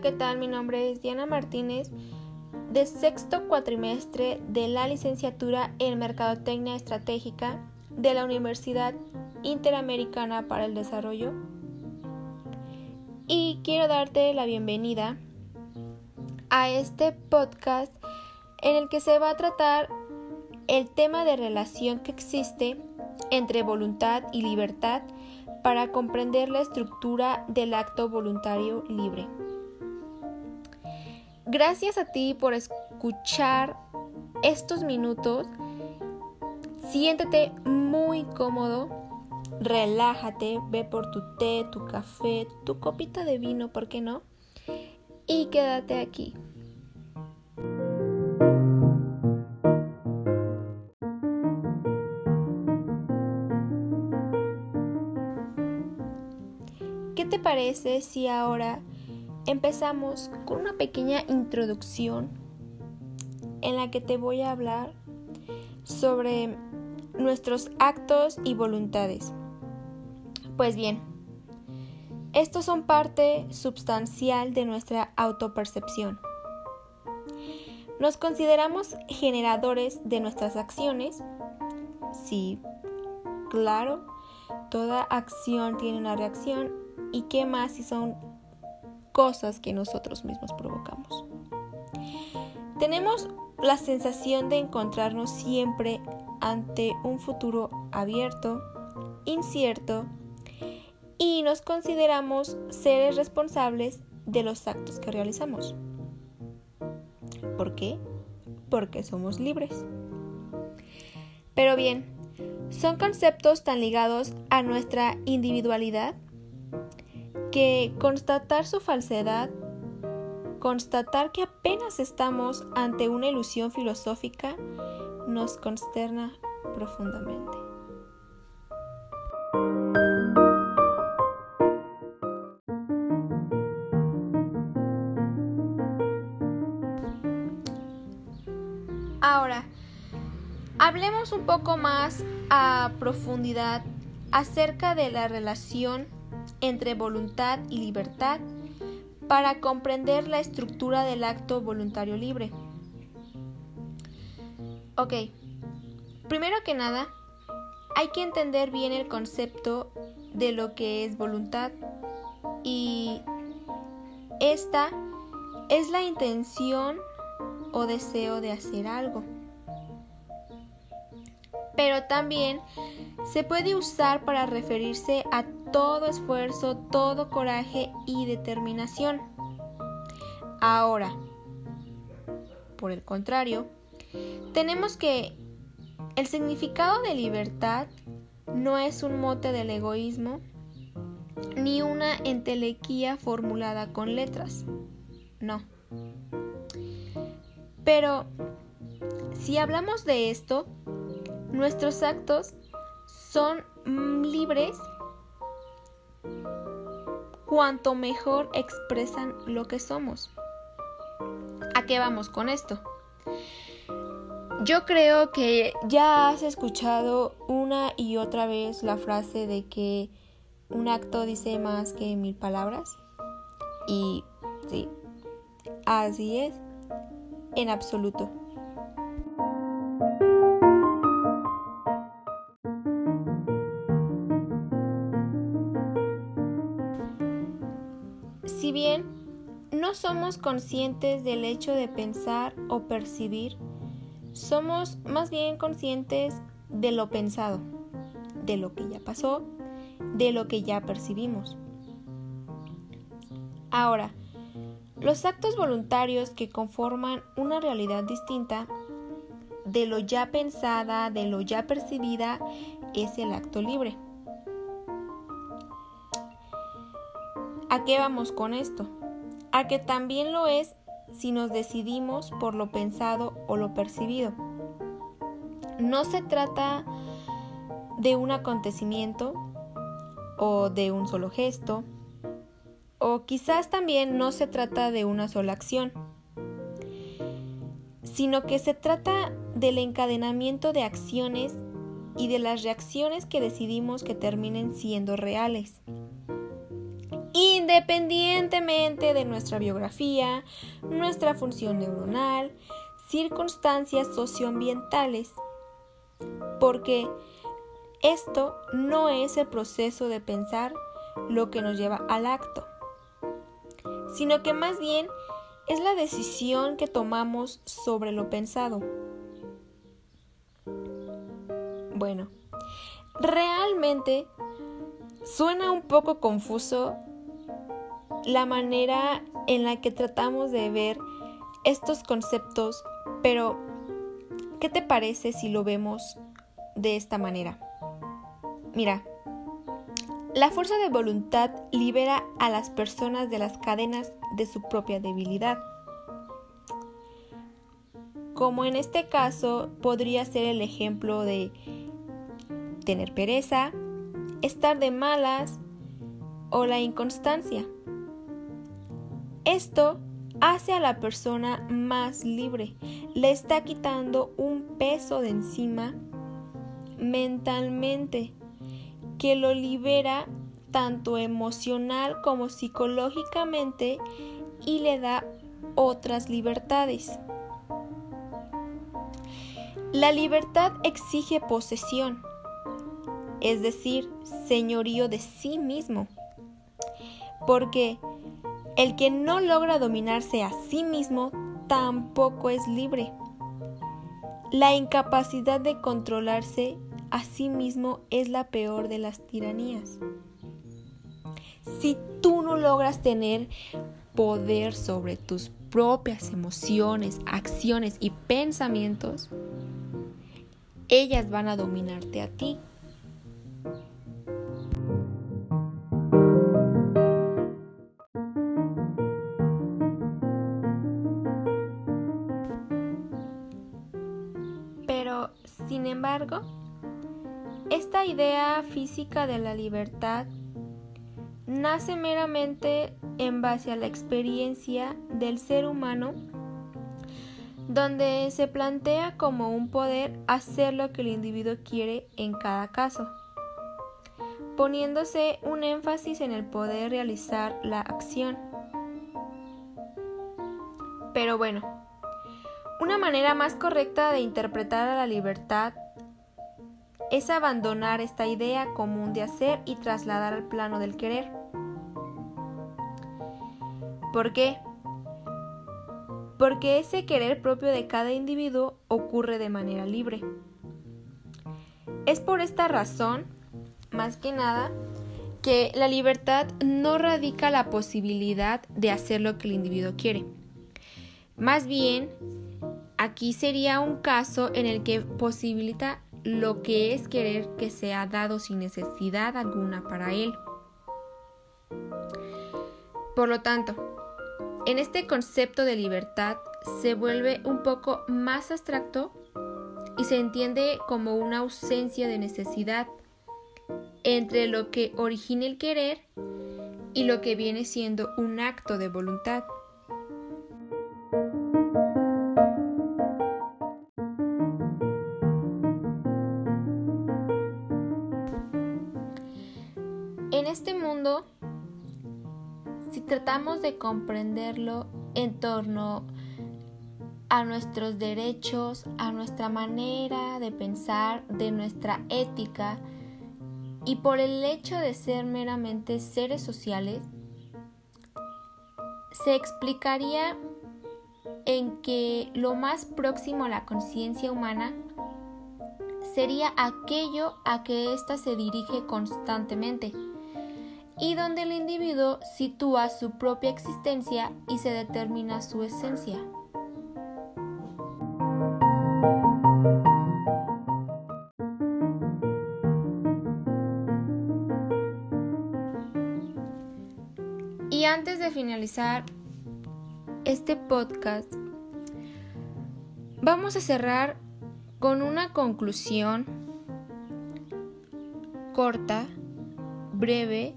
¿qué tal? Mi nombre es Diana Martínez, de sexto cuatrimestre de la licenciatura en Mercadotecnia Estratégica de la Universidad Interamericana para el Desarrollo. Y quiero darte la bienvenida a este podcast en el que se va a tratar el tema de relación que existe entre voluntad y libertad para comprender la estructura del acto voluntario libre. Gracias a ti por escuchar estos minutos. Siéntete muy cómodo, relájate, ve por tu té, tu café, tu copita de vino, ¿por qué no? Y quédate aquí. ¿Qué te parece si ahora empezamos con una pequeña introducción en la que te voy a hablar sobre nuestros actos y voluntades? Pues bien, estos son parte sustancial de nuestra autopercepción. Nos consideramos generadores de nuestras acciones. Sí, claro, toda acción tiene una reacción ¿Y qué más si son cosas que nosotros mismos provocamos? Tenemos la sensación de encontrarnos siempre ante un futuro abierto, incierto, y nos consideramos seres responsables de los actos que realizamos. ¿Por qué? Porque somos libres. Pero bien, son conceptos tan ligados a nuestra individualidad que constatar su falsedad, constatar que apenas estamos ante una ilusión filosófica, nos consterna profundamente. Ahora, hablemos un poco más a profundidad acerca de la relación entre voluntad y libertad para comprender la estructura del acto voluntario libre. Ok, primero que nada, hay que entender bien el concepto de lo que es voluntad y esta es la intención o deseo de hacer algo. Pero también se puede usar para referirse a todo esfuerzo, todo coraje y determinación. Ahora, por el contrario, tenemos que el significado de libertad no es un mote del egoísmo ni una entelequía formulada con letras. No. Pero, si hablamos de esto, nuestros actos son libres cuanto mejor expresan lo que somos. ¿A qué vamos con esto? Yo creo que ya has escuchado una y otra vez la frase de que un acto dice más que mil palabras. Y sí, así es, en absoluto. Si bien no somos conscientes del hecho de pensar o percibir, somos más bien conscientes de lo pensado, de lo que ya pasó, de lo que ya percibimos. Ahora, los actos voluntarios que conforman una realidad distinta de lo ya pensada, de lo ya percibida, es el acto libre. ¿A qué vamos con esto? A que también lo es si nos decidimos por lo pensado o lo percibido. No se trata de un acontecimiento o de un solo gesto, o quizás también no se trata de una sola acción, sino que se trata del encadenamiento de acciones y de las reacciones que decidimos que terminen siendo reales independientemente de nuestra biografía, nuestra función neuronal, circunstancias socioambientales. Porque esto no es el proceso de pensar lo que nos lleva al acto, sino que más bien es la decisión que tomamos sobre lo pensado. Bueno, realmente suena un poco confuso la manera en la que tratamos de ver estos conceptos, pero ¿qué te parece si lo vemos de esta manera? Mira, la fuerza de voluntad libera a las personas de las cadenas de su propia debilidad. Como en este caso podría ser el ejemplo de tener pereza, estar de malas o la inconstancia. Esto hace a la persona más libre, le está quitando un peso de encima mentalmente que lo libera tanto emocional como psicológicamente y le da otras libertades. La libertad exige posesión, es decir, señorío de sí mismo, porque el que no logra dominarse a sí mismo tampoco es libre. La incapacidad de controlarse a sí mismo es la peor de las tiranías. Si tú no logras tener poder sobre tus propias emociones, acciones y pensamientos, ellas van a dominarte a ti. Esta idea física de la libertad nace meramente en base a la experiencia del ser humano donde se plantea como un poder hacer lo que el individuo quiere en cada caso, poniéndose un énfasis en el poder realizar la acción. Pero bueno, una manera más correcta de interpretar a la libertad es abandonar esta idea común de hacer y trasladar al plano del querer. ¿Por qué? Porque ese querer propio de cada individuo ocurre de manera libre. Es por esta razón, más que nada, que la libertad no radica la posibilidad de hacer lo que el individuo quiere. Más bien, aquí sería un caso en el que posibilita lo que es querer que sea dado sin necesidad alguna para él. Por lo tanto, en este concepto de libertad se vuelve un poco más abstracto y se entiende como una ausencia de necesidad entre lo que origina el querer y lo que viene siendo un acto de voluntad. Tratamos de comprenderlo en torno a nuestros derechos, a nuestra manera de pensar, de nuestra ética, y por el hecho de ser meramente seres sociales, se explicaría en que lo más próximo a la conciencia humana sería aquello a que ésta se dirige constantemente y donde el individuo sitúa su propia existencia y se determina su esencia. Y antes de finalizar este podcast, vamos a cerrar con una conclusión corta, breve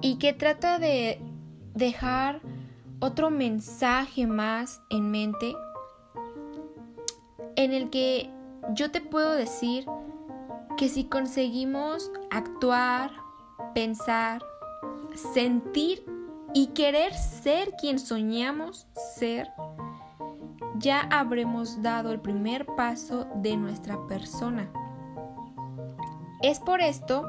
y que trata de dejar otro mensaje más en mente en el que yo te puedo decir que si conseguimos actuar, pensar, sentir y querer ser quien soñamos ser, ya habremos dado el primer paso de nuestra persona. Es por esto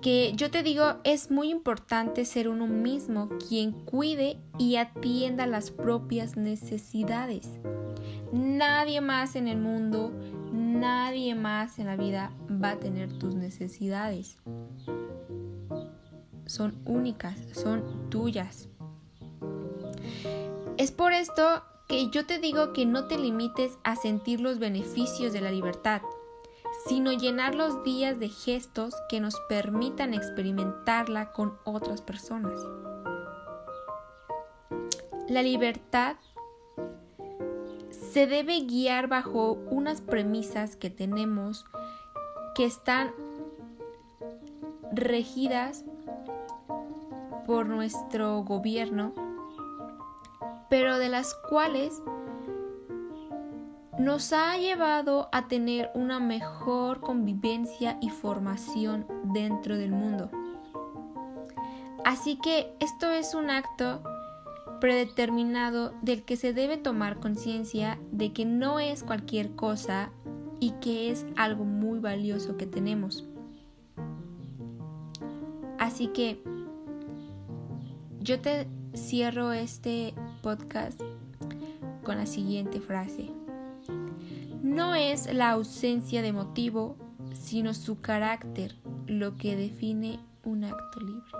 que yo te digo, es muy importante ser uno mismo quien cuide y atienda las propias necesidades. Nadie más en el mundo, nadie más en la vida va a tener tus necesidades. Son únicas, son tuyas. Es por esto que yo te digo que no te limites a sentir los beneficios de la libertad sino llenar los días de gestos que nos permitan experimentarla con otras personas. La libertad se debe guiar bajo unas premisas que tenemos que están regidas por nuestro gobierno, pero de las cuales nos ha llevado a tener una mejor convivencia y formación dentro del mundo. Así que esto es un acto predeterminado del que se debe tomar conciencia de que no es cualquier cosa y que es algo muy valioso que tenemos. Así que yo te cierro este podcast con la siguiente frase. No es la ausencia de motivo, sino su carácter lo que define un acto libre.